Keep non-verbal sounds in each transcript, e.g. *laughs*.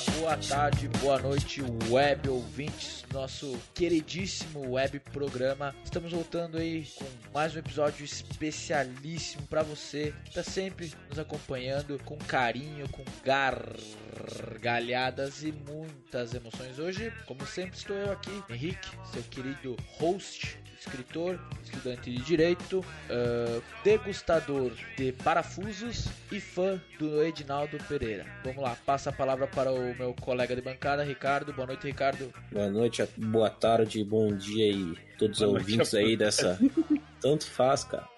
boa tarde, boa noite, web ouvintes, nosso queridíssimo web programa. Estamos voltando aí com mais um episódio especialíssimo para você que está sempre nos acompanhando com carinho, com gargalhadas e muitas emoções. Hoje, como sempre, estou eu aqui, Henrique, seu querido host escritor, estudante de direito, uh, degustador de parafusos e fã do Edinaldo Pereira. Vamos lá, passa a palavra para o meu colega de bancada, Ricardo. Boa noite, Ricardo. Boa noite, boa tarde, bom dia aí, todos os ouvintes aí dessa. *laughs* Tanto faz, cara.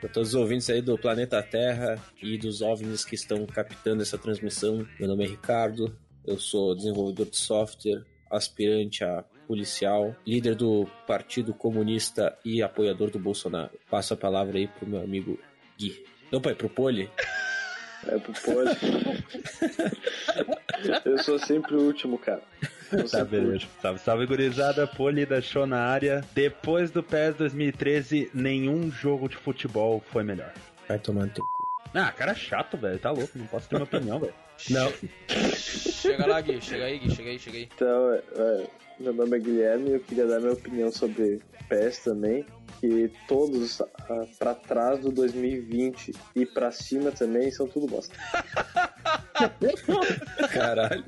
para *laughs* todos os ouvintes aí do planeta Terra e dos OVNIs que estão captando essa transmissão. Meu nome é Ricardo, eu sou desenvolvedor de software, aspirante a policial, líder do Partido Comunista e apoiador do Bolsonaro. Passo a palavra aí pro meu amigo Gui. Não, pai, pro Poli. *laughs* É pro Poli. *laughs* Eu sou sempre o último, cara. Tá, beleza. Salve, salve, gurizada. Poli da show na área. Depois do PES 2013, nenhum jogo de futebol foi melhor. Vai tomando teu cu. Ah, cara chato, velho. Tá louco. Não posso ter uma opinião, velho. Não. Chega lá, Gui. Chega aí, Gui. Chega aí, chega aí. Então, é, meu nome é Guilherme e eu queria dar minha opinião sobre PES também. Que todos ah, pra trás do 2020 e pra cima também são tudo bosta. *laughs* *laughs* Caralho.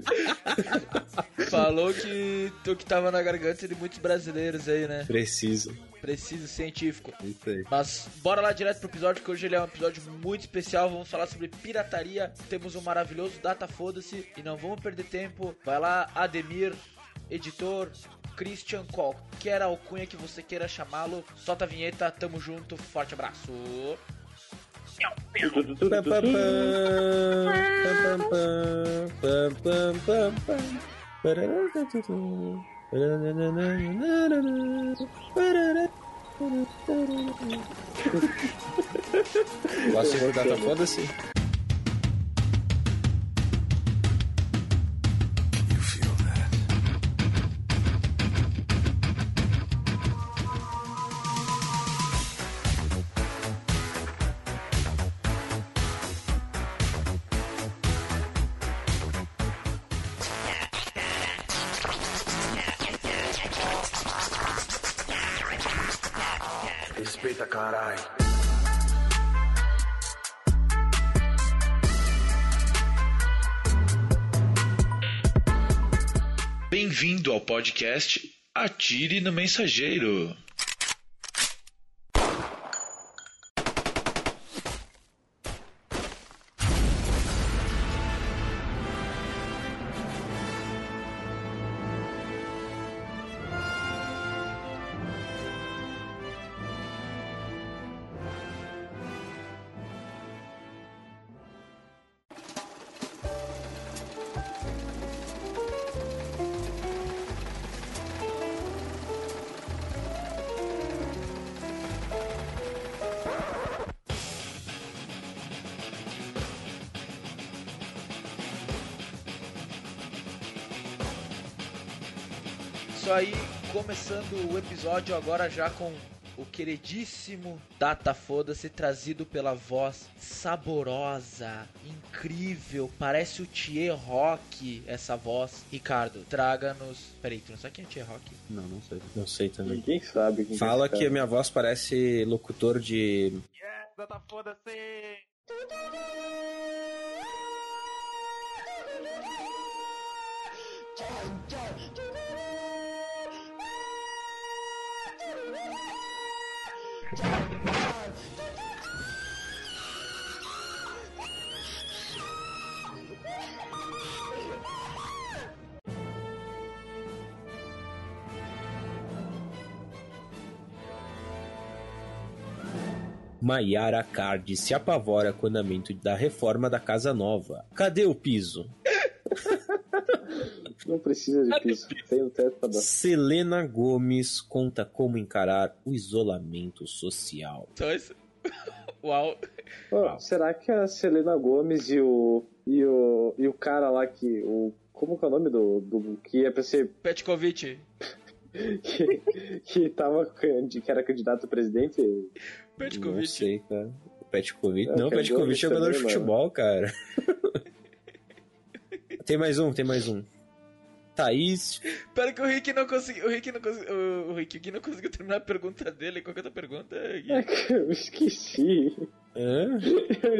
Falou que tu que tava na garganta de muitos brasileiros aí, né? Preciso. Preciso científico. Isso aí. Mas bora lá direto pro episódio, que hoje ele é um episódio muito especial. Vamos falar sobre pirataria. Temos um maravilhoso Data Foda-se. E não vamos perder tempo. Vai lá, Ademir, editor, Christian, qualquer alcunha que você queira chamá-lo. Solta a vinheta, tamo junto, forte abraço. Parará, Gosta de data foda-se? Podcast Atire no Mensageiro. Isso aí, começando o episódio agora já com o queridíssimo Data Foda-se trazido pela voz saborosa, incrível, parece o Thier Rock essa voz. Ricardo, traga-nos. Peraí, tu não sabe quem é Thier Rock? Não, não sei. Não sei também. Ninguém sabe. Quem Fala é esse que a minha voz parece locutor de. Yes, data foda-se! Maiara Card se apavora com o andamento da reforma da Casa Nova. Cadê o piso? Não precisa de piso. Tem o teto pra dar. Selena Gomes conta como encarar o isolamento social. Isso. *laughs* Uau. Ô, será que a Selena Gomes e o. e o. e o cara lá que. O, como que é o nome do. do que ia pra ser. *laughs* Petkovic. que, que tava. que era candidato a presidente? Não Petkovic. sei, cara. Petkovic. É, Não, o que é Petkovic é jogador de futebol, cara. *laughs* Tem mais um, tem mais um. Thaís. Pera que o Rick não conseguiu. O Rick não conseguiu. O, Rick não conseguiu terminar a pergunta dele. Qual que é a tua pergunta? Gui? É que eu esqueci. Hã?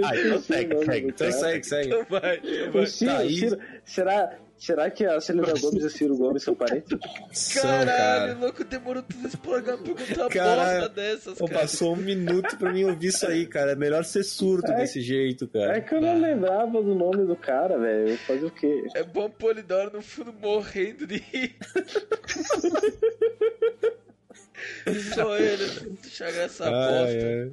Ah, então segue, segue, Então segue, segue. Então vai, então vai. O Ciro, Thaís. Ciro- será, será que a Celina Gomes e o Ciro Gomes são parentes? Caralho, cara. louco, demorou tudo esse programa pra perguntar uma bosta dessas, cara. passou um minuto pra mim ouvir isso aí, cara. É melhor ser surdo É. desse jeito, É cara. que eu não lembrava do nome do cara, velho. Eu Fazer o quê? É bom Polidoro no fundo morrendo de rir. *laughs* Só ele, chegar essa Ai, bosta. ai.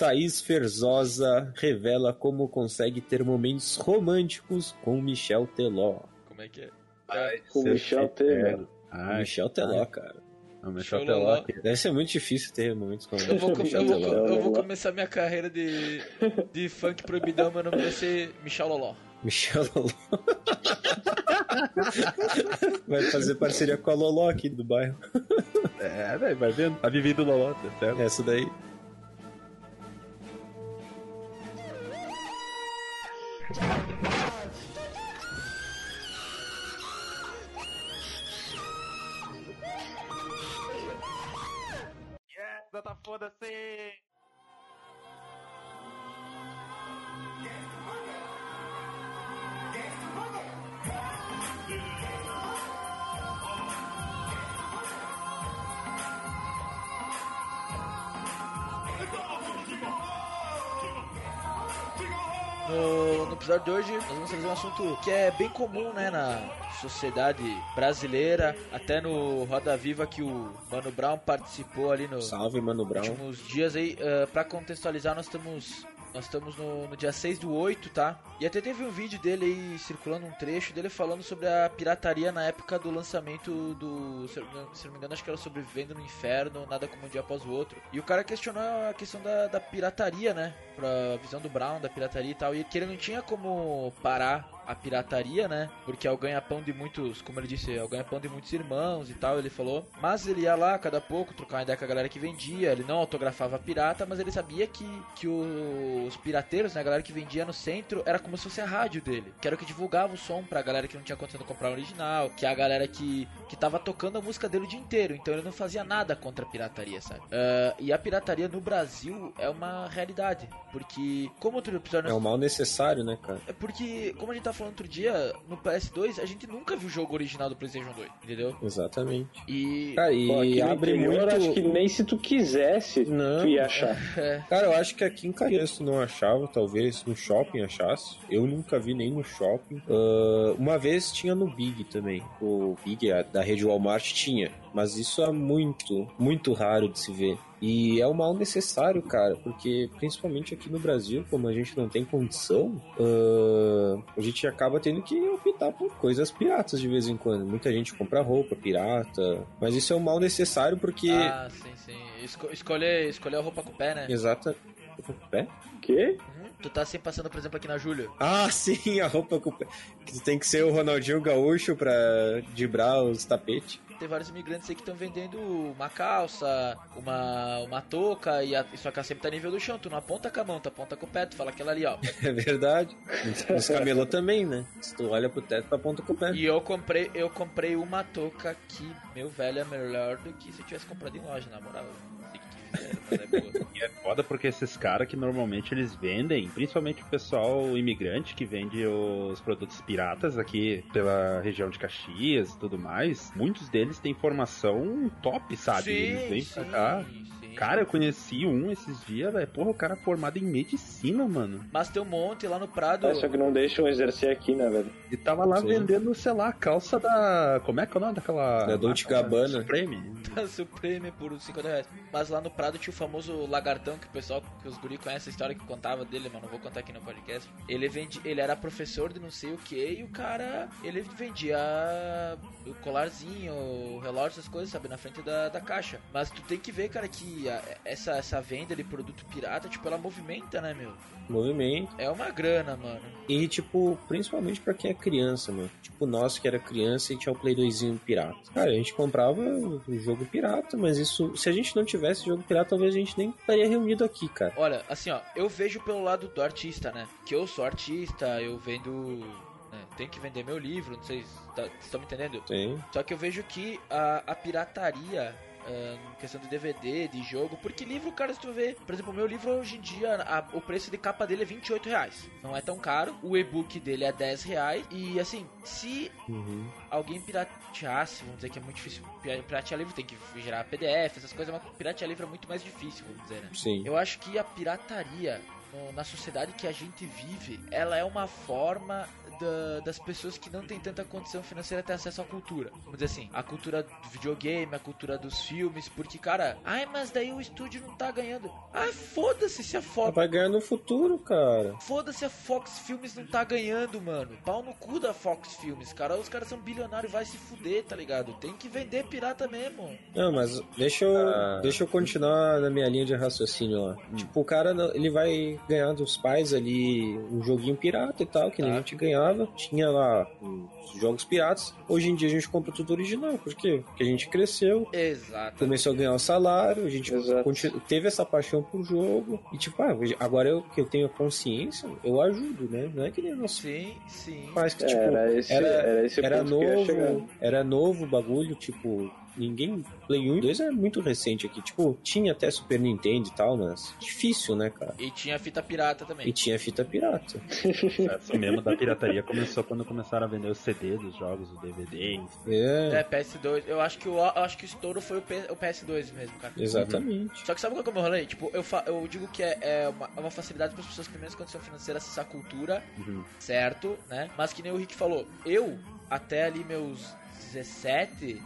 Thaís Ferzosa revela como consegue ter momentos românticos com Michel Teló. Como é que é? Ai, Com o seu Michel. Temer. Ai, Michel Teló, cara. Não, Michel Teló. Deve ser muito difícil ter momentos com Eu vou, com- Michel eu vou, Teló. eu vou começar minha carreira de, de funk proibidão, meu nome vai ser Michel Loló. Michel Loló. Vai fazer parceria com a Loló aqui do bairro. É, velho, vai vendo. A Vivi do Loló, tá certo? Essa daí. Tá foda-se! No episódio de hoje, nós vamos trazer um assunto que é bem comum, né, na sociedade brasileira, até no Roda Viva que o Mano Brown participou ali no, Salve, Mano Brown. últimos dias aí. Uh, pra contextualizar, nós estamos. Nós estamos no, no dia 6 do 8, tá? E até teve um vídeo dele aí circulando um trecho dele falando sobre a pirataria na época do lançamento do. Se não- me engano, acho que era sobrevivendo no inferno, nada como um dia após o outro. E o cara questionou a questão da, da pirataria, né? Pra visão do Brown, da pirataria e tal. E que ele não tinha como parar a pirataria, né? Porque é o ganha-pão de muitos, como ele disse, é o ganha-pão de muitos irmãos e tal, ele falou. Mas ele ia lá cada pouco trocar uma ideia com a galera que vendia. Ele não autografava pirata, mas ele sabia que, que os pirateiros, né? A galera que vendia no centro, era como se fosse a rádio dele. Que era o que divulgava o som pra galera que não tinha condição de comprar o original. Que é a galera que, que tava tocando a música dele o dia inteiro. Então ele não fazia nada contra a pirataria, sabe? Ah, e a pirataria no Brasil é uma realidade. Porque, como outro episódio É um mal necessário, né, cara? é porque, como a gente tá falando outro dia, no PS2 a gente nunca viu o jogo original do PlayStation 2, entendeu? Exatamente. E. Cara, Pô, e no abre interior, muito. acho que nem se tu quisesse, Não. tu ia *laughs* achar. É, Cara, eu acho que aqui em Caxias tu não achava, talvez no shopping achasse. Eu nunca vi nem no shopping. Ah, uma vez tinha no Big também. O Big a- da rede Walmart tinha. Mas isso é muito, muito raro de se ver. E é um mal necessário, cara, porque principalmente aqui no Brasil, como a gente não tem condição, ah, a gente acaba tendo que optar por coisas piratas de vez em quando. Muita gente compra roupa pirata, mas isso é um mal necessário porque. Ah, sim, sim. Esco- escolher, escolher a roupa com o pé, né? Exata. Pé? Quê? Uhum. Tu tá sempre passando, por exemplo, aqui na Júlia. Ah, *laughs* sim, a roupa com... que tem que ser o Ronaldinho Gaúcho pra dibrar os tapetes. Tem vários imigrantes aí que estão vendendo uma calça, uma, uma touca, e a, e sua calça sempre tá nível do chão. Tu não aponta com a mão, tu aponta com o pé, tu fala aquela ali, ó. *laughs* É verdade. Os camelô também, né? Se tu olha pro teto, tu aponta com o pé. E eu comprei, eu comprei uma touca que, meu velho, é melhor do que se eu tivesse comprado em loja, na moral. Não é boa. E é foda porque esses caras que normalmente eles vendem, principalmente o pessoal imigrante que vende os produtos piratas aqui pela região de Caxias e tudo mais, muitos deles têm formação top, sabe? eles vêm pra cá. sim. Cara, eu conheci um esses dias, velho. Porra, o cara é formado em medicina, mano. Mas tem um monte lá no Prado. É, só que não deixam exercer aqui, né, velho? Ele tava lá Sim. vendendo, sei lá, a calça da. Como é que é o nome daquela. Da Dolce? Gabbana. Supreme. da Supreme por 50 reais. Mas lá no Prado tinha o famoso lagartão que o pessoal, que os guri conhecem a história que contava dele, mas não vou contar aqui no podcast. Ele vende, ele era professor de não sei o que e o cara, ele vendia o colarzinho, o relógio, essas coisas, sabe, na frente da, da caixa. Mas tu tem que ver, cara, que que a- essa, essa venda de produto pirata, tipo, ela movimenta, né, meu? Movimento. É uma grana, mano. E, tipo, principalmente pra quem é criança, mano. Tipo, nós que era criança e tinha o Play 2 pirata. Cara, a gente comprava o jogo pirata, mas isso, se a gente não tivesse jogo pirata, talvez a gente nem estaria reunido aqui, cara. Olha, assim, ó, eu vejo pelo lado do artista, né? Que eu sou artista, eu vendo. Né, tenho que vender meu livro, não sei se tá, estão me entendendo? Tem. Só que eu vejo que a, a pirataria. Em questão de DVD, de jogo, porque livro, cara, se tu ver, por exemplo, o meu livro hoje em dia, a- o preço de capa dele é 28 reais. Não é tão caro, o e-book dele é 10 reais, e assim, se Uhum. alguém pirateasse, vamos dizer que é muito difícil pira- piratear livro, tem que gerar PDF, essas coisas, mas piratear livro é muito mais difícil, vamos dizer, né? Sim. Eu acho que a pirataria na sociedade que a gente vive, ela é uma forma da- das pessoas que não têm tanta condição financeira ter acesso à cultura. Vamos dizer assim, a cultura do videogame, a cultura dos filmes, porque, cara, ai, mas daí o estúdio não tá ganhando. Ai, foda-se se a Fox. vai ganhar no futuro, cara. Foda-se a Fox Filmes não tá ganhando, mano. Pau no cu da Fox Filmes, cara. Os caras são bilionários, vai se fuder, tá ligado? Tem que vender pirata mesmo. Não, mas deixa eu, Ah. deixa eu continuar na minha linha de raciocínio lá. Tipo, o cara, ele vai ganhar dos pais ali um joguinho pirata e tal, que nem Tá. a gente ganhava. Tinha lá os jogos piratas. Hoje em dia a gente compra tudo original. Por quê? Porque a gente cresceu, Exato. começou a ganhar o salário, a gente continu- teve essa paixão por jogo. E tipo, ah, agora eu, que eu tenho a consciência, eu ajudo, né? Não é que nem nosso Sim, sim. pais que, tipo, era esse, era- era esse era novo, era novo o bagulho, tipo, ninguém. Play 1 e 2 é muito recente aqui. Tipo, tinha até Super Nintendo e tal, mas difícil, né, cara? E tinha fita pirata também. E tinha fita pirata. Essa mesmo da pirataria começou quando começaram a vender os CD dos jogos, o DVD. É, É, PS2. Eu acho que o, eu acho que o estouro foi o, P- o PS2 mesmo, cara. exatamente. Só que sabe qual que é o meu rolê? Tipo, eu, fa- eu digo que é, é uma, é uma facilidade para as pessoas que têm menos condição financeira acessar a cultura, Uhum. certo, né? Mas que nem o Rick falou, eu, até ali meus 17,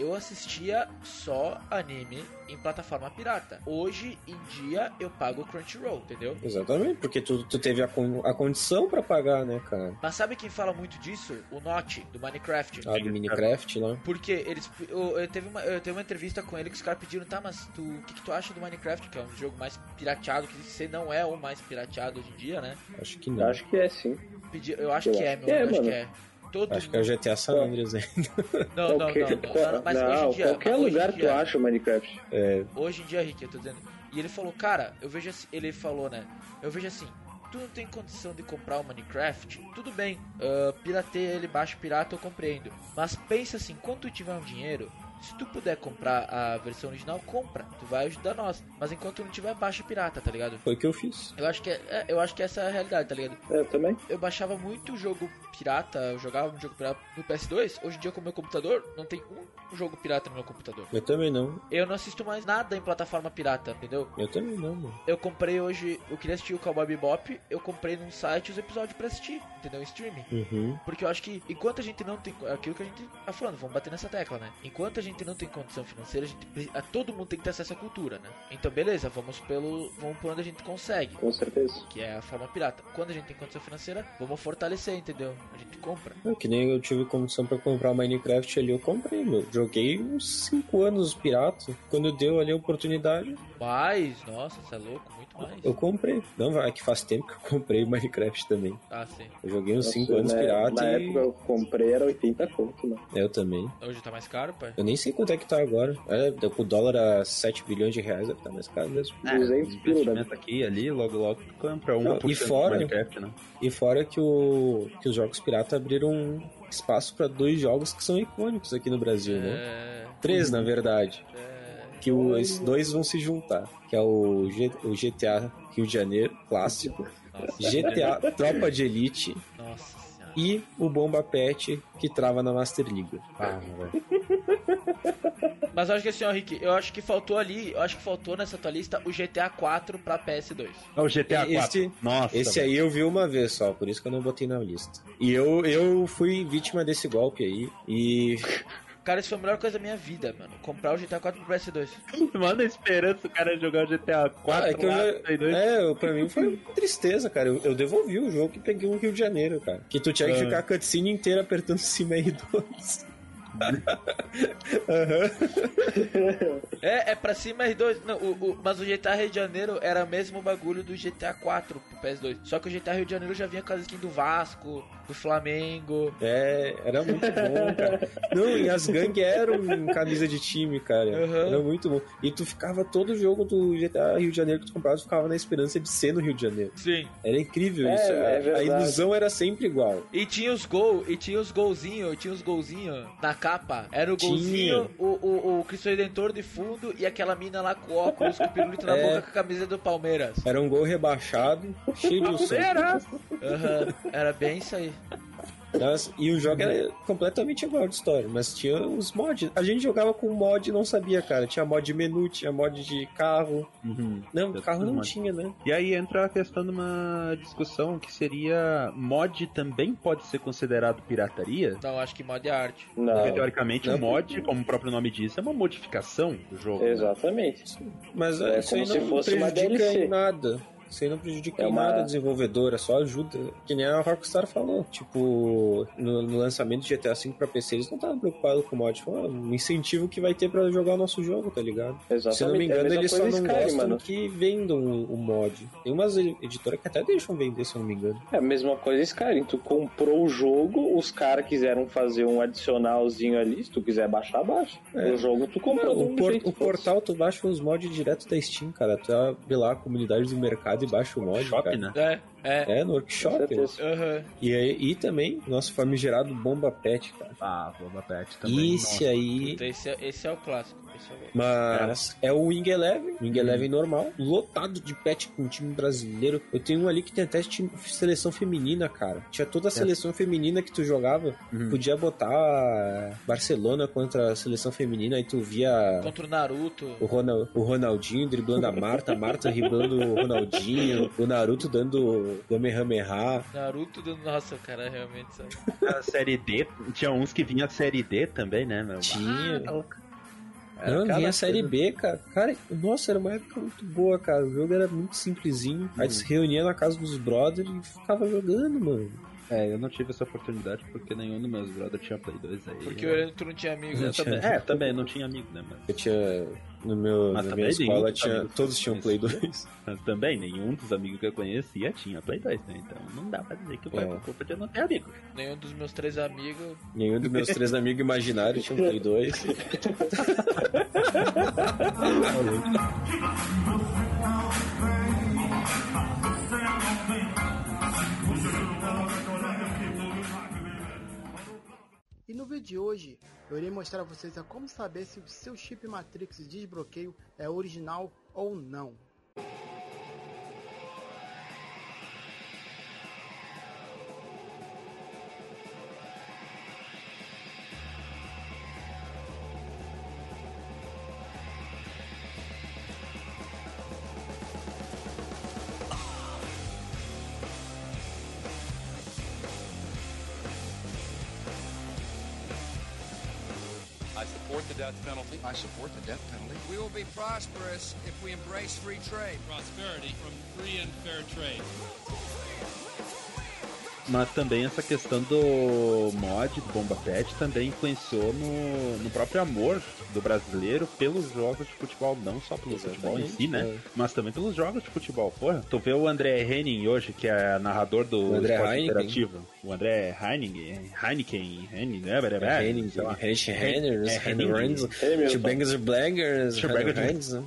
eu assistia só anime em plataforma pirata. Hoje em dia eu pago o Crunchyroll, entendeu? Exatamente, porque tu, tu teve a, con- a condição pra pagar, né, cara? Mas sabe quem fala muito disso? O Notch, do Minecraft. A do Minecraft lá. Porque eles. Eu, eu teve uma, eu teve uma entrevista com ele que os caras pediram, tá, mas tu, o que, que tu acha do Minecraft, que é um jogo mais pirateado, que você não é o mais pirateado hoje em dia, né? Acho que não. Acho que é sim. Pedi, eu acho Eu que é, acho meu. que é, eu acho mano. que é. Todo Acho que é o GTA San Andreas ainda. *laughs* *laughs* Não, não, não, Qualquer- não, não, Mas não, hoje em dia. qualquer lugar tu dia- acha o Minecraft. É, Hoje em dia, Rick, eu tô dizendo. E ele falou, cara, eu vejo assim. Ele falou, né? Eu vejo assim. Tu não tem condição de comprar o Minecraft? Tudo bem, uh, pirateia ele baixo pirata, eu compreendo. Mas pensa assim, quando tu tiver um dinheiro, se tu puder comprar a versão original, compra. Tu vai ajudar nós. Mas enquanto não tiver, baixa pirata, tá ligado? foi o que eu fiz. Eu acho que é, é, eu acho que essa é a realidade, tá ligado? Eu também. Eu baixava muito jogo pirata, eu jogava um jogo pirata no PS2. Hoje em dia com o meu computador, não tem um jogo pirata no meu computador. Eu também não. Eu não assisto mais nada em plataforma pirata, entendeu? Eu também não, mano. Eu comprei hoje, eu queria assistir o Cowboy Bebop, eu comprei num site os episódios pra assistir, entendeu? Em streaming. Uhum. Porque eu acho que enquanto a gente não tem. Aquilo que a gente tá falando, vamos bater nessa tecla, né? Enquanto a gente não tem condição financeira, a gente, a, todo mundo tem que ter acesso à cultura, né? Então, beleza, vamos pelo. Vamos por onde a gente consegue. Com certeza. Que é a forma pirata. Quando a gente tem condição financeira, vamos fortalecer, entendeu? A gente compra. É, que nem eu tive condição pra comprar o Minecraft ali, eu comprei, meu. Joguei uns 5 anos pirata. Quando deu ali a oportunidade, Mas, nossa, você é louco, muito mais. eu comprei. Não, vai, é que faz tempo que eu comprei o Minecraft também. Ah, sim. Eu joguei uns Nossa, 5 anos na, pirata Na e. época eu comprei era 80 conto, mano. Eu também. Hoje tá mais caro, pai? Eu nem sei quanto é que tá agora. É, o dólar a 7 bilhões de reais, deve estar mais caro mesmo. É, 200 pila, né? investimento aqui e ali, logo logo compra por e fora- Minecraft, né? E fora que, o, que os jogos pirata abriram espaço pra dois jogos que são icônicos aqui no Brasil, né? É. Três, na verdade. É. Que o, esses dois vão se juntar. Que é o, G- o GTA Rio de Janeiro, clássico. Nossa, GTA Tropa de Elite nossa e o Bomba Pet que trava na Master League. Ah, velho. *laughs* Mas eu acho que assim, ó, Rick, eu acho que faltou ali, eu acho que faltou nessa tua lista o GTA 4 pra PS2. É o GTA 4. Esse- Nossa. Esse aí eu vi uma vez só, por isso que eu não botei na lista. E eu, eu fui vítima desse golpe aí. E *laughs* Cara, isso foi a melhor coisa da minha vida, mano. Comprar o GTA 4 pro PS2. *laughs* Manda esperança o cara jogar o GTA 4 Ah, é que eu já- 32. É, eu- pra mim foi tristeza, cara. Eu, eu devolvi o jogo e peguei o Rio de Janeiro, cara. Que tu tinha que Ah. ficar a cutscene inteira apertando *laughs* cima R2. É, é pra cima R2. Não, o, o, mas o GTA Rio de Janeiro era o mesmo bagulho do GTA 4 pro PS2. Só que o GTA Rio de Janeiro já vinha com as skins do Vasco, do Flamengo. É, era muito bom, cara. Não, e as gangues eram camisa de time, cara. Uhum. Era muito bom. E tu ficava todo jogo do GTA Rio de Janeiro que tu comprava, tu ficava na esperança de ser no Rio de Janeiro. Sim. Era incrível é, isso. É a ilusão era sempre igual. E tinha os gol, e tinha os golzinhos, tinha os golzinhos na capa. Era o golzinho, o, o, o Cristo Redentor de fundo e aquela mina lá com óculos, com o pirulito na *laughs* é. boca com a camisa do Palmeiras. Era um gol rebaixado, cheio de Palmeiras! Uhum. Era bem isso aí. Nossa, e o jogo era completamente igual de história, mas tinha os mods. A gente jogava com mod e não sabia, cara. Tinha mod de menu, tinha mod de carro. Uhum. Não, Eu carro não mod. tinha, né? E aí entra a questão de uma discussão que seria mod também pode ser considerado pirataria? Não, acho que mod é arte. Não. Porque teoricamente o mod, como o próprio nome diz, é uma modificação do jogo. Exatamente. Né? Mas é, isso aí não se fosse prejudica em nada. Isso aí não prejudica é uma... nada a desenvolvedora, só ajuda. Que nem a Rockstar falou. Tipo, no, no lançamento de GTA V pra PC, eles não estavam preocupados com o mod. Foi um incentivo que vai ter pra jogar o nosso jogo, tá ligado? Exatamente. Se eu não me engano, é eles só não Sky, gostam mano. que vendam o, o, mod. Tem umas editoras que até deixam vender, se eu não me engano. É a mesma coisa Skyrim. Tu comprou o jogo, os caras quiseram fazer um adicionalzinho ali. Se tu quiser baixar, baixa. É. O jogo tu comprou. o, por, o portal tu baixa os mods direto da Steam, cara. Tu abre lá a comunidade do mercado e baixa o mod. Shop, cara. né? É. É, é no workshop. Uhum. E, e também, nosso famigerado Bomba Pet, cara. Ah, Bomba Pet também. Esse nossa. aí. Esse é, esse é o clássico. Mas é. é o Wing Eleven, Wing uhum. Eleven normal, lotado de pet com time brasileiro. Eu tenho um ali que tem até time, seleção feminina, cara. Tinha toda a é. seleção é. feminina que tu jogava. Uhum. Podia botar Barcelona contra a seleção feminina e tu via. Contra o Naruto. O, Ronald, o Ronaldinho driblando a Marta, a Marta driblando o Ronaldinho, o Naruto dando Kamehameha. Naruto dando. Nossa, cara, realmente sabe. A série D, tinha uns que vinha a série D também, né, meu? Tinha. Ah, não, vinha a série B, cara. Cara, nossa, era uma época muito boa, cara. O jogo era muito simplesinho. Hum. Aí se reunia na casa dos brothers e ficava jogando, mano. É, eu não tive essa oportunidade porque nenhum dos meus brothers tinha Play 2 aí. Porque eu... tu não tinha amigo, eu também. É, também, não tinha amigo, né, Eu tinha. No meu, Mas na minha escola tinha, todos tinham Play 2. Mas também, nenhum dos amigos que eu conhecia tinha Play 2, né? Então não dá pra dizer que o pai é. culpa de não ter amigo. Nenhum dos meus três amigos. Nenhum dos meus três amigos imaginários tinha um Play 2. *laughs* *laughs* E no vídeo de hoje eu irei mostrar a vocês a como saber se o seu chip Matrix de desbloqueio é original ou não. Death penalty. I support the death penalty. We will be prosperous if we embrace free trade. Prosperity from free and fair trade. Mas também essa questão do mod, do Bomba Pet, também influenciou no, no próprio amor do brasileiro pelos jogos de futebol, não só pelo Exatamente, futebol em si, né? É. Mas também pelos jogos de futebol. Porra, tu vê o André Henning hoje, que é narrador do André esporte Heineken. interativo. O André Heineken, Heineken, Heineken, né? É, Henning, Henning, Henning, Henning, Bangers Blangers, Henning,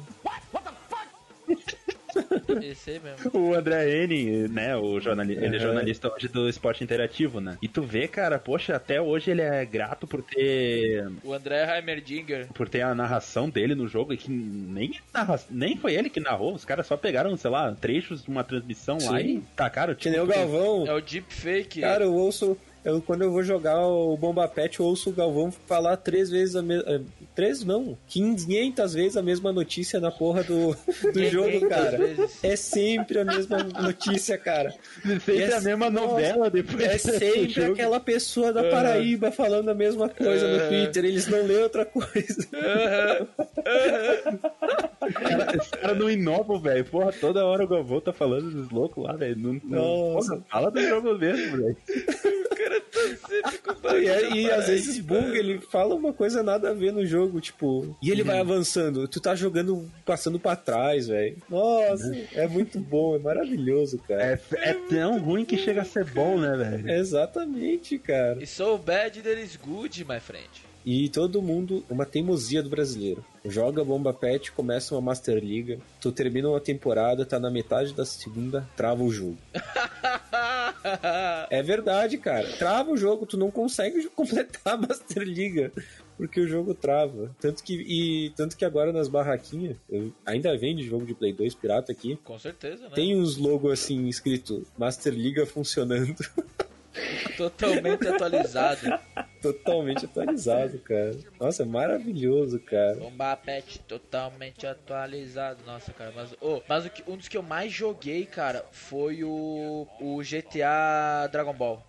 Esse aí mesmo. O André N, né? O jornali. Ele é jornalista hoje do esporte interativo, né? E tu vê, cara, poxa, até hoje ele é grato por ter. O André Heimerdinger. Por ter a narração dele no jogo, e que nem, narra... nem foi ele que narrou. Os caras só pegaram, sei lá, trechos de uma transmissão Sim. lá e tacaram. Tipo, que nem o Galvão. É o deepfake. Cara, eu ouço eu, quando eu vou jogar o Bomba Pet, eu ouço o Galvão falar três vezes a mesma. Eh, três não, 500 vezes a mesma notícia na porra do, do jogo, cara. Vezes. É sempre a mesma notícia, cara. Sempre é, a mesma novela depois. É sempre aquela pessoa da Paraíba uhum. falando a mesma coisa uhum. no Twitter, eles não lêem outra coisa. Uhum. cara, esse cara não inova, velho. Porra, toda hora o Galvão tá falando dos loucos lá, velho. Não, não, porra, fala do jogo mesmo, velho. cara tá sempre com E, e às vezes bug, ele fala uma coisa nada a ver no jogo, tipo. E ele vai avançando. Tu tá jogando, passando pra trás, velho. Nossa, é muito bom, é maravilhoso, cara. É, é tão ruim que chega a ser bom, né, velho? Exatamente, cara. E so bad that is good, my friend. E todo mundo, uma teimosia do brasileiro. Joga bomba pet, começa uma Master Liga, tu termina uma temporada, tá na metade da segunda, trava o jogo. *laughs* É verdade, cara. Trava o jogo, tu não consegue *laughs* completar a Master Liga. Porque o jogo trava. Tanto que, e, tanto que agora nas barraquinhas, ainda vende jogo de Play 2 pirata aqui. Com certeza, né? Tem uns logos assim escrito Master Liga funcionando. Totalmente atualizado. *laughs* Totalmente atualizado, cara. Nossa, é maravilhoso, cara. Bomba Pet totalmente atualizado. Nossa, cara, mas, oh, mas o que- um dos que eu mais joguei, cara, foi o, o GTA Dragon Ball.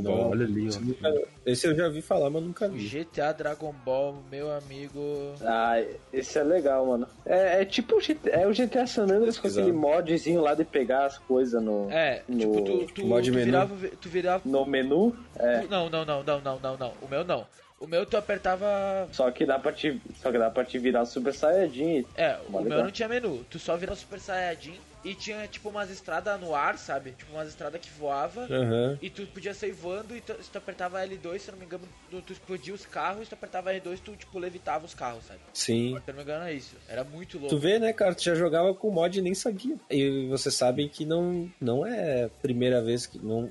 Não, Olha ali, esse, ó. esse eu já vi falar, mas nunca O vi. GTA Dragon Ball, meu amigo. Ah, esse é legal, mano. É, é tipo o GT é o GTA San Andreas com aquele modzinho lá de pegar as coisas no, É, No tipo, tu, tu, mod tu menu. virava. Tu virava. no menu. É, tu- não, não, não, não, não, não, não. O meu não. O meu tu apertava. só que dá pra te, só que dá pra te virar Super Saiyajin. É, o Mó meu não tinha menu. Tu só virava Super Saiyajin e tinha tipo umas estradas no ar, sabe? Tipo umas estradas que voava. Aham. E tu podia sair voando e tu, se tu apertava L2, se eu não me engano, tu, tu explodia os carros, e se tu apertava R2, tu tipo levitava os carros, sabe? Sim. Se eu não me engano é isso. Era muito louco. Tu vê, né, cara? Tu já jogava com mod e nem sabia. E vocês sabem que não, não é a primeira vez que. Não,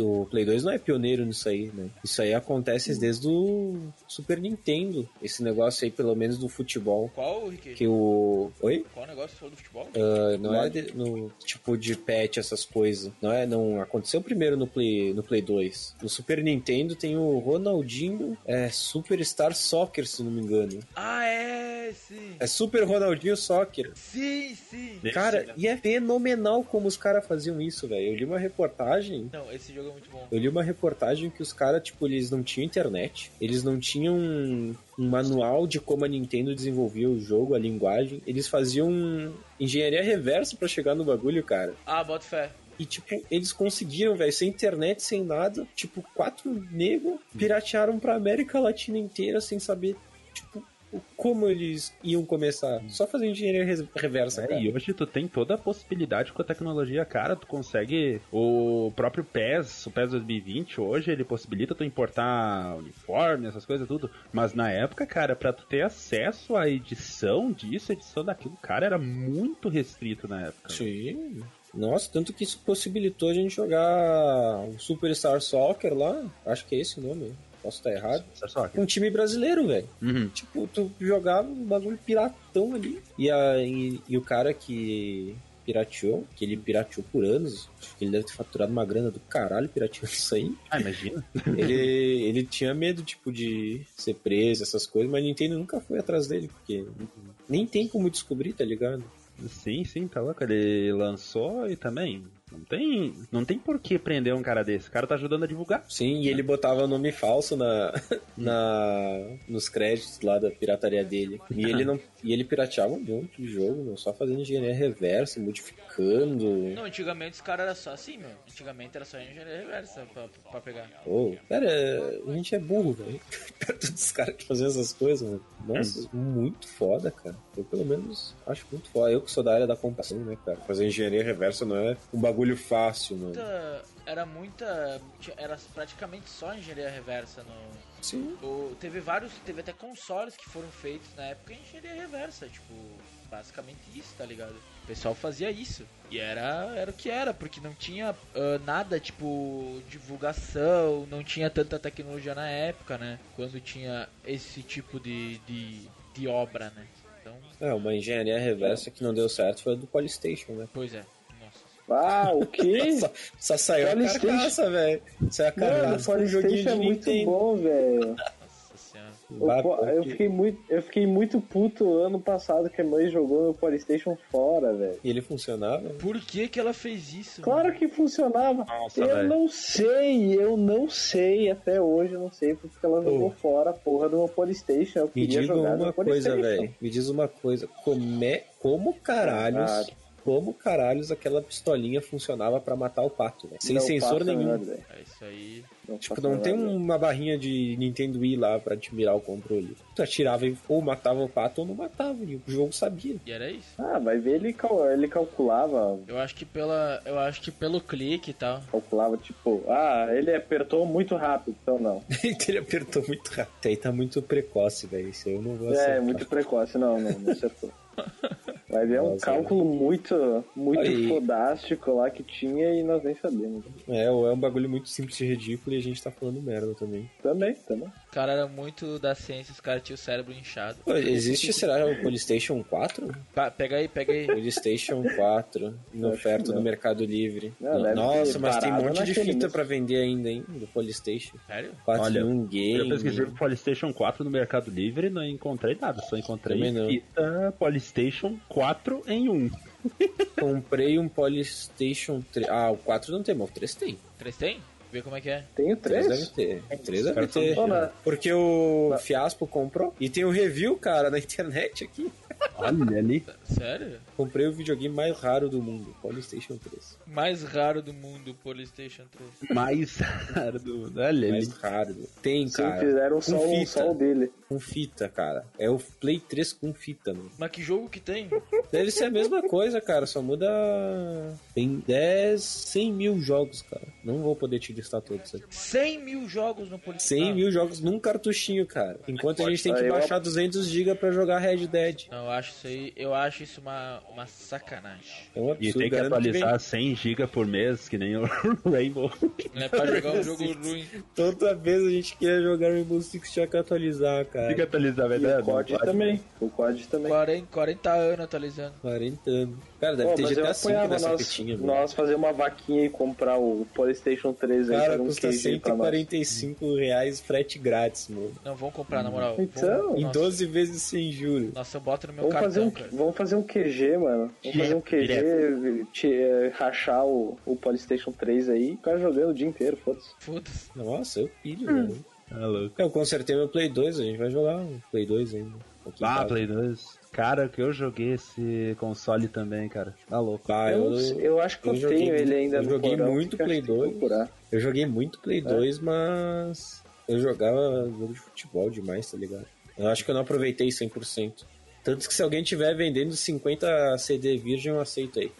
o Play 2 não é pioneiro nisso aí, né? Isso aí acontece desde o Super Nintendo. Esse negócio aí, pelo menos do futebol. Qual, Rick? Que o. Oi? Qual negócio falou do futebol? Ah, não é de- no tipo de patch, essas coisas. Não é? Não aconteceu primeiro no Play, no Play 2. No Super Nintendo tem o Ronaldinho é, Superstar Soccer, se não me engano. Ah, é, sim. É Super Ronaldinho Soccer. Sim, sim. Cara, e é fenomenal como os caras faziam isso, velho. Eu li uma reportagem. Não, esse jogo é muito bom. Eu li uma reportagem que os caras, tipo, eles não tinham internet, eles não tinham um, um manual de como a Nintendo desenvolvia o jogo, a linguagem. Eles faziam engenharia reversa pra chegar no bagulho, cara. Ah, bota fé. E, tipo, eles conseguiram, velho, sem internet, sem nada. Tipo, quatro negros piratearam pra América Latina inteira sem saber, tipo, como eles iam começar. Só fazendo engenharia reversa, É, cara. e hoje tu tem toda a possibilidade com a tecnologia, cara. Tu consegue. O próprio PES, o PES 2020, hoje ele possibilita tu importar uniforme, essas coisas tudo. Mas na época, cara, pra tu ter acesso à edição disso, edição daquilo, cara, era muito restrito na época. Sim. Nossa, tanto que isso possibilitou a gente jogar o Superstar Soccer lá. Acho que é esse o nome. Posso estar errado. Com um time brasileiro, velho. Uhum. Tipo, tu jogava um bagulho piratão ali. E, a, e, e o cara que pirateou, que ele pirateou por anos, acho que ele deve ter faturado uma grana do caralho pirateando isso aí. Ah, imagina. ele, ele tinha medo, tipo, de ser preso, essas coisas, mas a Nintendo nunca foi atrás dele, porque nem tem como descobrir, tá ligado? Sim, sim, tá louco. Ele lançou e também. Não tem, não tem por que prender um cara desse. O cara tá ajudando a divulgar. Sim, e ele botava nome falso na, *laughs* na nos créditos lá da pirataria dele. E ele não e ele pirateava um monte de jogo, meu, só fazendo engenharia reversa, modificando. Não, antigamente os caras eram só assim, meu. Antigamente era só engenharia reversa pra, pra pegar. Pô, cara, a gente é burro, velho. *laughs* Perto dos caras que faziam essas coisas, mano. Nossa, muito foda, cara. Eu pelo menos acho muito foda. Eu que sou da área da computação, né, cara? Fazer engenharia reversa não é um bagulho fácil, mano. Muita- era muita. Era praticamente só engenharia reversa no. Sim. O- teve vários, teve até consoles que foram feitos na época em engenharia reversa, tipo, basicamente isso, tá ligado? O pessoal fazia isso. E era, era o que era, porque não tinha ah, nada, tipo, divulgação, não tinha tanta tecnologia na época, né? Quando tinha esse tipo de, de, de obra, né? Então, É, uma engenharia reversa que não deu certo foi a do Polystation, né? pois é. Ah, o quê? *laughs* Só, só saiu a Polystation. carcaça, velho. Saiu a Mano, carcaça o de é muito Nintendo. bom, velho. O Eu porque- fiquei, muito, eu fiquei muito puto ano passado que a mãe jogou meu Polystation fora, velho. E ele funcionava? Por que que ela fez isso? Claro mano? que funcionava. Nossa, eu velho. não sei, eu não sei, até hoje eu não sei porque ela jogou fora a porra do meu Polystation. Eu Me queria diga jogar no uma coisa, velho. Me diz uma coisa. Como, é, como caralhos Ah. Como caralhos aquela pistolinha funcionava pra matar o pato, velho. Sem Não sensor a nenhum. É isso aí. Não Tipo, a não tem uma barrinha de Nintendo Wii lá pra te mirar o controle. Tu atirava ou matava o pato ou não matava. E o jogo sabia. E era isso. Ah, vai ver, ele, cal- ele calculava, Eu acho que pela. Eu acho que pelo clique e tal. calculava tipo, ah, ele apertou muito rápido, então não. *laughs* ele apertou muito rápido. Aí tá muito precoce, velho. Isso eu não vou É, muito precoce, não, não, não acertou. Ver, é um Nossa, cálculo muito, muito Aí. fodástico lá que tinha e nós nem sabemos. É, ou é um bagulho muito simples e ridículo e a gente tá falando merda também. Também, também. O cara era muito da ciência, os caras tinham o cérebro inchado. Pô, existe, será, o PlayStation 4? Pa- pega aí, pega aí. PlayStation 4 em oferta no. Mercado Livre. Não, Nossa, mas tem um monte de fita mesmo. pra vender ainda, hein? Do PlayStation. Sério? 4 Olha, em 1 Eu game. pesquisei pro PlayStation 4 no Mercado Livre e não encontrei nada, só encontrei Também não. PlayStation 4 em 1. *laughs* Comprei um PlayStation 3. Ah, o 4 não tem, mas o 3 tem. Três tem? Vê como é que é. Tem o 3 3? deve ter. O 3 deve caras são ter. Porque o Fiaspo comprou. E tem o review, cara, na *laughs* internet aqui. Olha ali. Sério? Comprei o videogame mais raro do mundo, PlayStation 3. Mais raro do mundo, PlayStation 3. Mais *laughs* raro do mundo. Olha ali. Mais raro. Tem, Sim, cara. fizeram com só, o- fita. só o dele. Com fita, cara. É o Play 3 com fita, mano. Mas que jogo que tem? Deve ser a mesma coisa, cara. Só muda. Tem 10, 100 mil jogos, cara. Não vou poder te listar todos aqui. 100 mil jogos no PlayStation. 100 mil jogos num cartuchinho, cara. Enquanto a gente tem que baixar 200 GB pra jogar Red Dead. Não, acho isso aí. Eu acho isso uma, uma sacanagem. É um E tem que atualizar 100 GB por mês, que nem o *laughs* Rainbow. É pra jogar um jogo ruim. Toda vez a gente queria jogar Rainbow Six tinha que atualizar, cara. Tem que atualizar, E verdade? o COD também. O COD também. 40, 40 anos atualizando. 40 anos. Cara, deve Pô, ter GTA V apoiava nessa nós, fitinha, mano. nós fazer uma vaquinha e comprar o PlayStation 3 aí, Cara, custa queijo aí pra nós. 145 reais frete grátis, mano. Não, vamos comprar, na moral. Então, Vamos- Em nossa, 12 vezes sem juros. Nossa, eu boto no meu Vamos fazer, cartão, um, cara. vamos fazer um QG, mano. Vamos fazer um QG, te- eh, rachar o, o PlayStation 3 aí e ficar jogando o dia inteiro, foda-se. Foda-se. Nossa, eu pilho, Hum. velho. Tá louco. Eu consertei meu Play 2, a gente vai jogar um Play 2 ainda. em Ah. Play 2. Cara, que eu joguei esse console também, cara. Tá louco. Ah, Eu, eu, eu acho que eu, eu tenho muito- ele ainda eu joguei porão, muito Play que tem que 2. procurar. eu joguei muito Play É. 2, mas eu jogava jogo de futebol demais, tá ligado? Eu acho que eu não aproveitei 100%. Tanto que se alguém tiver vendendo 50 CD virgem, eu aceito aí.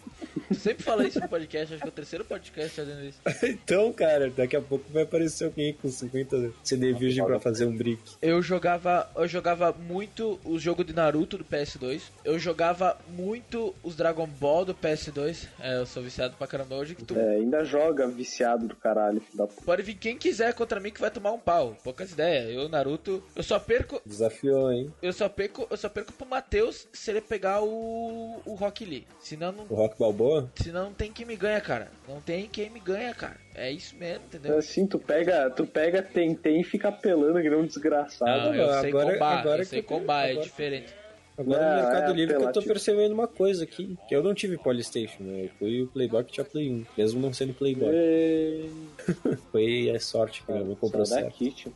Tu sempre fala isso no podcast, acho que é o terceiro podcast fazendo isso. *laughs* então, cara, daqui a pouco vai aparecer alguém com 50 CD virgem pra fazer um brick. Eu jogava, eu jogava muito o jogo de Naruto do PS2. Eu jogava muito os Dragon Ball do PS2. É, eu sou viciado pra caramba hoje. Que tu É, ainda joga viciado do caralho, filho da puta. pode vir quem quiser contra mim que vai tomar um pau. Poucas ideias. Eu Naruto, eu só perco, Desafiou, hein? eu só perco, eu só perco pro Matheus se ele pegar o o Rock Lee. Senão não, O Rock Balboa? senão não tem quem me ganha, cara. Não tem quem me ganha, cara. É isso mesmo, entendeu? Assim, tu pega, tu pega Tentem e fica pelando que um desgraçado. Não, eu sei agora- combar, agora eu sei que eu- combar, é agora- diferente. Agora Não, no Mercado é Livre que eu tô percebendo uma coisa aqui, que eu não tive Polystation, né? Eu fui o Playboy que tinha Play 1, mesmo não sendo Playboy. Ei, *laughs* Foi a sorte que minha mãe comprou certo.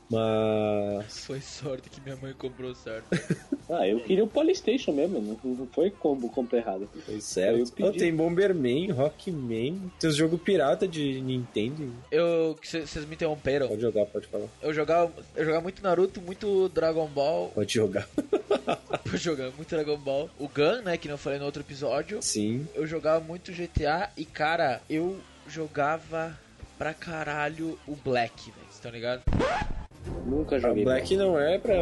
Mas... Foi sorte que minha mãe comprou certo. *laughs* Ah, eu queria o Polystation mesmo, não, não foi como comprei errado. Foi Eu certo. pedi. Oh, tem Bomberman, Rockman, tem os jogos pirata de Nintendo. Eu. Vocês me interromperam. Pode jogar, pode falar. Eu jogava, eu jogava muito Naruto, muito Dragon Ball. Pode jogar. Eu muito Dragon Ball. O Gun, né? Que não falei no outro episódio. Sim. Eu jogava muito GTA e, cara, eu jogava pra caralho o Black, velho. Vocês estão ligados? Nunca A joguei. Black não é pra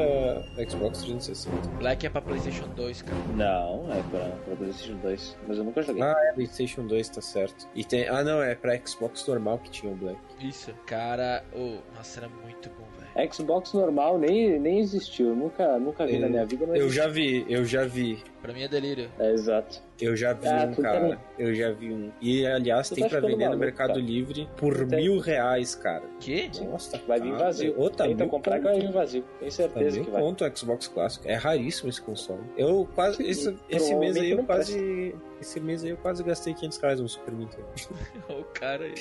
Xbox 360. Black é pra PlayStation 2, cara. Não, é pra, pra PlayStation 2, mas eu nunca joguei. Ah, é PlayStation 2, tá certo. E tem... Ah, não, é pra Xbox normal que tinha o Black. Isso. Cara, oh, nossa, era muito bom. Xbox normal nem, nem existiu, nunca, nunca vi É, na minha vida, mas Eu já vi, eu já vi. Pra mim é delírio. É, exato. Eu já vi Ah, um, cara. também. Eu já vi um. E, aliás, Tu tem tá pra vender no maluco, Mercado cara. Livre por tem- mil reais, cara. Que? Nossa, Vai vir cara, vazio. Ô, tá Tenta mil comprar que conto. vai vir vazio. Tenho Tá certeza mil que vai. conto o Xbox clássico. É raríssimo esse console. Eu quase. Esse, esse mês aí eu quase. Esse mês aí eu quase gastei 500 reais no Super Nintendo. *laughs* o cara aí.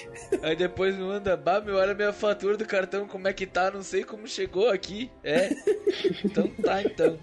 Aí depois manda, bah, meu, olha minha fatura do cartão, como é que tá? Não sei como chegou aqui. É. *laughs* Então tá, então.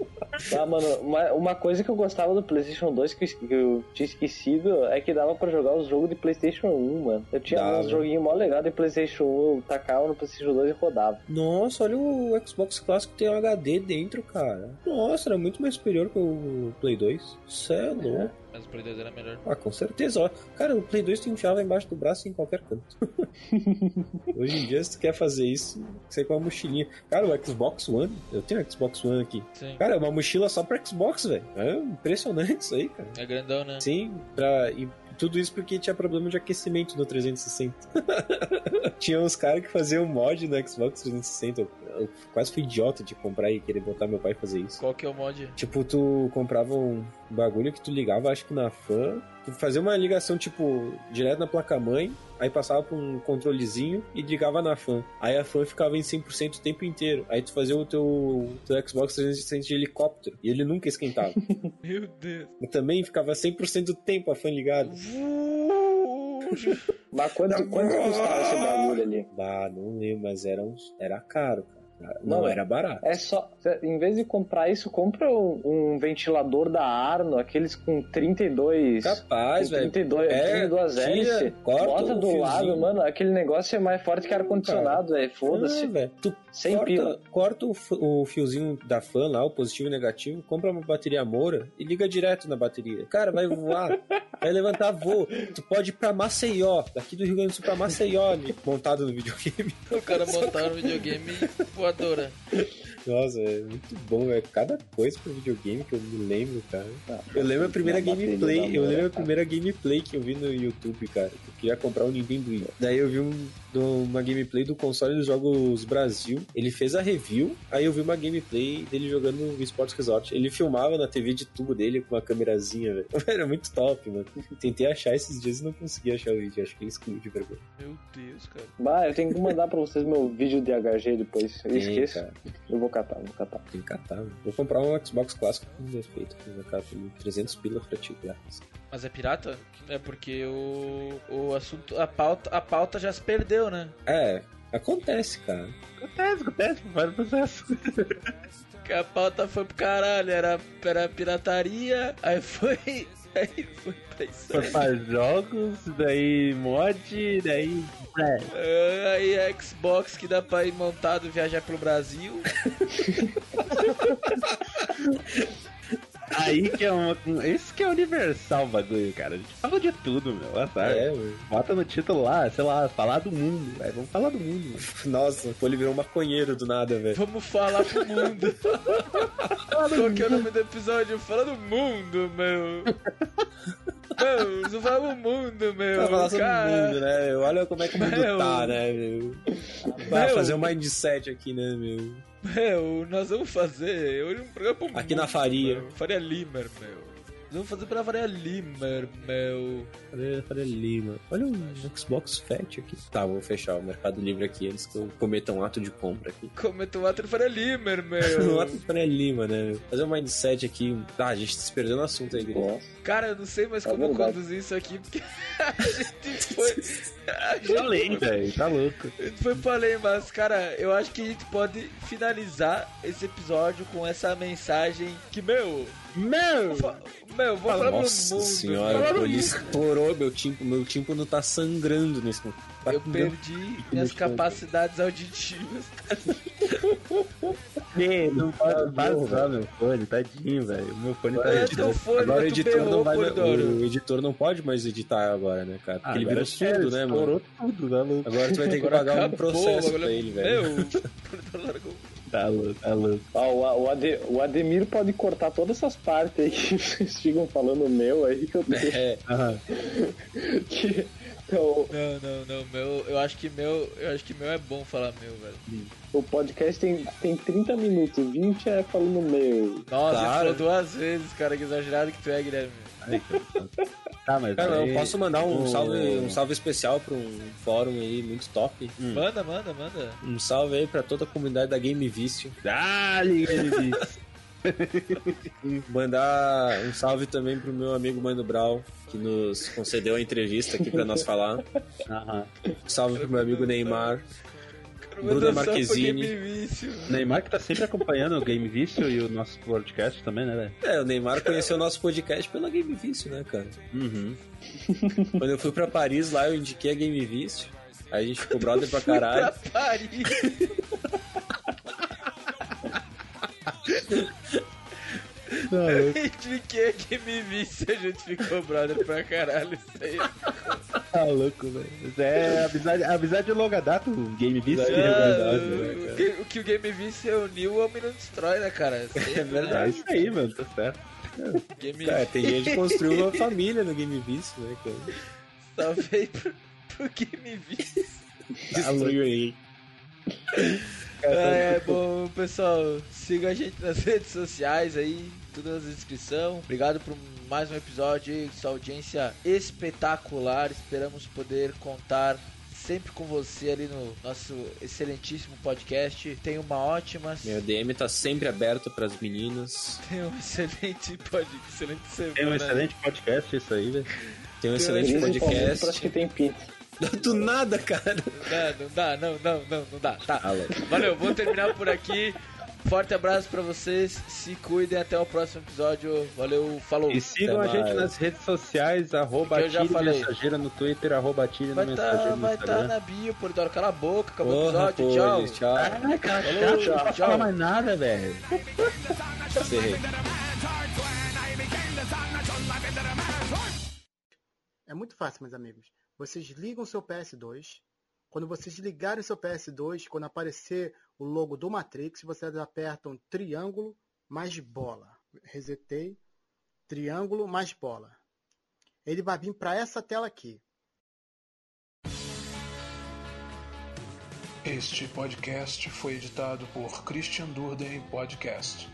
Ah, mano, uma, uma coisa que eu gostava do PlayStation 2 que eu, que eu tinha esquecido é que dava pra jogar os jogos de PlayStation 1, mano. Eu tinha Dava. uns joguinhos mó legais de PlayStation 1, eu tacava no PlayStation 2 e rodava. Nossa, olha o Xbox clássico tem um HD dentro, cara. Nossa, era muito mais superior que o Play 2. Cê é louco. Mas o Play 2 era melhor. Ah, com certeza, ó. Cara, o Play 2 tu enfiava embaixo do braço em qualquer canto. *laughs* Hoje em dia, se tu quer fazer isso, você com uma mochilinha. Cara, o Xbox One, eu tenho o Xbox One aqui. Sim. Cara, é uma mochila só pra Xbox, velho. É impressionante isso aí, cara. É grandão, né? Sim, pra... e tudo isso porque tinha problema de aquecimento no 360. *laughs* tinha uns caras que faziam mod no Xbox 360. Eu, eu quase fui idiota de comprar e querer botar meu pai fazer isso. Qual que é o mod? Tipo, tu comprava um bagulho que tu ligava, acho que na fan, tu fazia uma ligação, tipo, direto na placa-mãe, aí passava por um controlezinho e ligava na fan. Aí a fan ficava em 100% o tempo inteiro. Aí tu fazia o teu, teu Xbox 360 de helicóptero e ele nunca esquentava. *laughs* Meu Deus. e também ficava 100% do tempo a fan ligada. Mas quanto, quanto custava esse bagulho ali? Bah, não lembro, mas era, uns, era caro, cara. Não era barato. É só, em vez de comprar isso, compra um, um ventilador da Arno, aqueles com 32. Capaz, com velho. 32, É, 32 tira, hélice. corta Bota do lado, mano. Aquele negócio é mais forte que ar-condicionado, é. Ah, Foda-se. velho. Tu Sem corta, pila. corta o, o fiozinho da fan lá, o positivo e negativo, compra uma bateria Moura e liga direto na bateria. Cara, vai voar, *laughs* vai levantar voo. Tu pode ir pra Maceió, daqui do Rio Grande do Sul pra Maceió, ali, montado no videogame. O cara montaram no videogame voadora. Nossa, é muito bom, velho. Cada coisa pro videogame que eu me lembro, cara. Eu lembro a primeira gameplay, eu lembro a primeira gameplay que eu vi no YouTube, cara. Eu queria comprar um Nintendo Wii. Daí eu vi um, do- uma gameplay do console dos jogos Brasil. Ele fez a review, aí eu vi uma gameplay dele jogando no Sports Resort. Ele filmava na TV de tubo dele com uma câmerazinha, velho. *laughs* Era muito top, mano. Tentei achar esses dias e não consegui achar o vídeo. Acho que ele excluiu de vergonha. Meu Deus, cara. Bah, eu tenho que mandar pra vocês meu vídeo de HG depois. Eu Tem, esqueço. cara. Eu vou catar, vou catar. Tem que catar, mano. Vou comprar um Xbox clássico com defeito. Vou catar 300 pila frete grátis. Mas é pirata? É porque o, o assunto, a pauta, a pauta já se perdeu, né? É, acontece, cara. Acontece, acontece, vai no processo. Que a pauta foi pro caralho, era, era pirataria, aí foi. *laughs* Aí foi pra isso Foi pra jogos, daí mod, daí. É. Ah, Aí a Xbox que dá pra ir montado e viajar pelo Brasil. *laughs* Aí que é uma. Esse que é universal o bagulho, cara. A gente fala de tudo, meu. Azar. É, mano. Bota no título lá, sei lá, falar do mundo. velho. Vamos falar do mundo. mano. *laughs* Nossa, o Poli virou maconheiro do nada, velho. Vamos falar pro mundo. Qual que é o nome do episódio? Fala do mundo, meu. Meu, você fala do mundo, meu. Pra falar sobre o mundo, né? meu? Olha como é que o mundo Meu. tá, né, meu? Vai Meu. fazer um mindset aqui, né, meu? Meu, nós vamos fazer hoje um programa pro Aqui na mundo, Faria. meu. Faria Limer, meu. Vamos fazer pra Faria Limer, meu. Faria, Faria Lima. Olha um Xbox Fat aqui. Tá, vou fechar o Mercado Livre aqui antes que eu cometa um ato de compra aqui. Cometa o ato Faria Limer, Um meu. ato de Faria *laughs* Lima, né? Fazer um mindset aqui. Ah, a gente se perdeu no assunto aí. Nossa. Cara, eu não sei mais É como verdade. conduzir isso aqui, porque *laughs* a gente foi. A gente Tá velho. Tá louco. A gente foi pra além, mas, cara, eu acho que a gente pode finalizar esse episódio com essa mensagem que, meu. Meu! Meu, vou falar Nossa mundo. senhora, Poli mundo. estourou meu tímpano. Meu tímpano tá sangrando nesse momento. Tá Eu perdi minhas capacidades auditivas. Ê, *laughs* Não pode vazar meu fone, tadinho, velho. O meu fone tá É fone, Agora o editor, não vai, o editor não pode mais editar agora, né, cara? Porque ele virou surdo, né, mano? Estourou tudo, louco. Agora tu vai ter que pagar um processo pra ele, velho. Meu, *laughs* o Polidoro largou. Tá louco, tá louco. Ah, o, o, Ade- o Ademir pode cortar todas essas partes aí que *laughs* vocês ficam falando meu aí que eu tenho. É, Aham. *laughs* Que, o, Não, não, não, meu, eu acho que meu, eu acho que meu é bom falar meu, velho. o podcast tem, tem 30 minutos, 20 é falando meu. Nossa, Claro. falou duas vezes, cara, que exagerado que tu é, Guilherme. Aí, Tá, mas cara, eu aí- posso mandar um o- salve, um salve especial pra um fórum aí muito top. Hum. Manda, manda, manda. Um salve aí pra toda a comunidade da Game Vício. Dá-lhe, ele *laughs* Mandar um salve também pro meu amigo Mano Brau, que nos concedeu a entrevista aqui pra nós falar. Aham. Salve pro meu amigo Neymar. Bruna Marquezine. Neymar que tá sempre acompanhando o Game Vício e o nosso podcast também, né, velho? É, o Neymar conheceu o nosso podcast pela Game Vício, né, cara? Uhum. *laughs* Quando eu fui pra Paris lá, eu indiquei a Game Vício. Aí a gente ficou brother pra caralho. Pra Paris. *laughs* Não, Eu indiquei que me visse, a gente ficou brother pra caralho. Isso aí. Tá louco, velho. É amizade, amizade de longa data, o Game de longa data, né, o, que, o que o Game Vice reuniu é o Minuto Destrói, né, cara? Sempre, É verdade. É isso aí, mano, tá certo. Game Cara, tem gente que construiu uma *laughs* família no Game Vício, né, cara? Salve pro, pro Game Vice. Destruiu aí. É, é, bom, pessoal, siga a gente nas redes sociais aí, tudo na descrição. Obrigado por mais um episódio sua audiência espetacular. Esperamos poder contar sempre com você ali no nosso excelentíssimo podcast. Tenha uma ótima, Meu DM tá sempre aberto pras meninas. tenha um excelente podcast, excelente semana. Tem um excelente podcast isso aí, velho. Tem um excelente podcast. que tem pinto. Do nada, cara. Não, não dá, não, não, não, não dá. Tá. Valeu, vou terminar por aqui. Forte abraço pra vocês, se cuidem, até o próximo episódio. Valeu, falou. E sigam a gente nas redes sociais, arroba eu já falei. Mensageira no Twitter, arroba Atire no Vai Mensageira estar no vai tá Instagram. na bio, Polidoro. Cala a boca, acabou o Porra, episódio. Tchau. Polis, tchau. Ah, cara, Falou, chato, não tchau. fala mais nada, velho. É muito fácil, meus amigos. Vocês ligam seu PS2. Quando vocês ligarem seu PS2, quando aparecer o logo do Matrix, vocês apertam triângulo mais bola. Resetei. Triângulo mais bola. Ele vai vir para essa tela aqui. Este podcast foi editado por Christian Durden Podcast.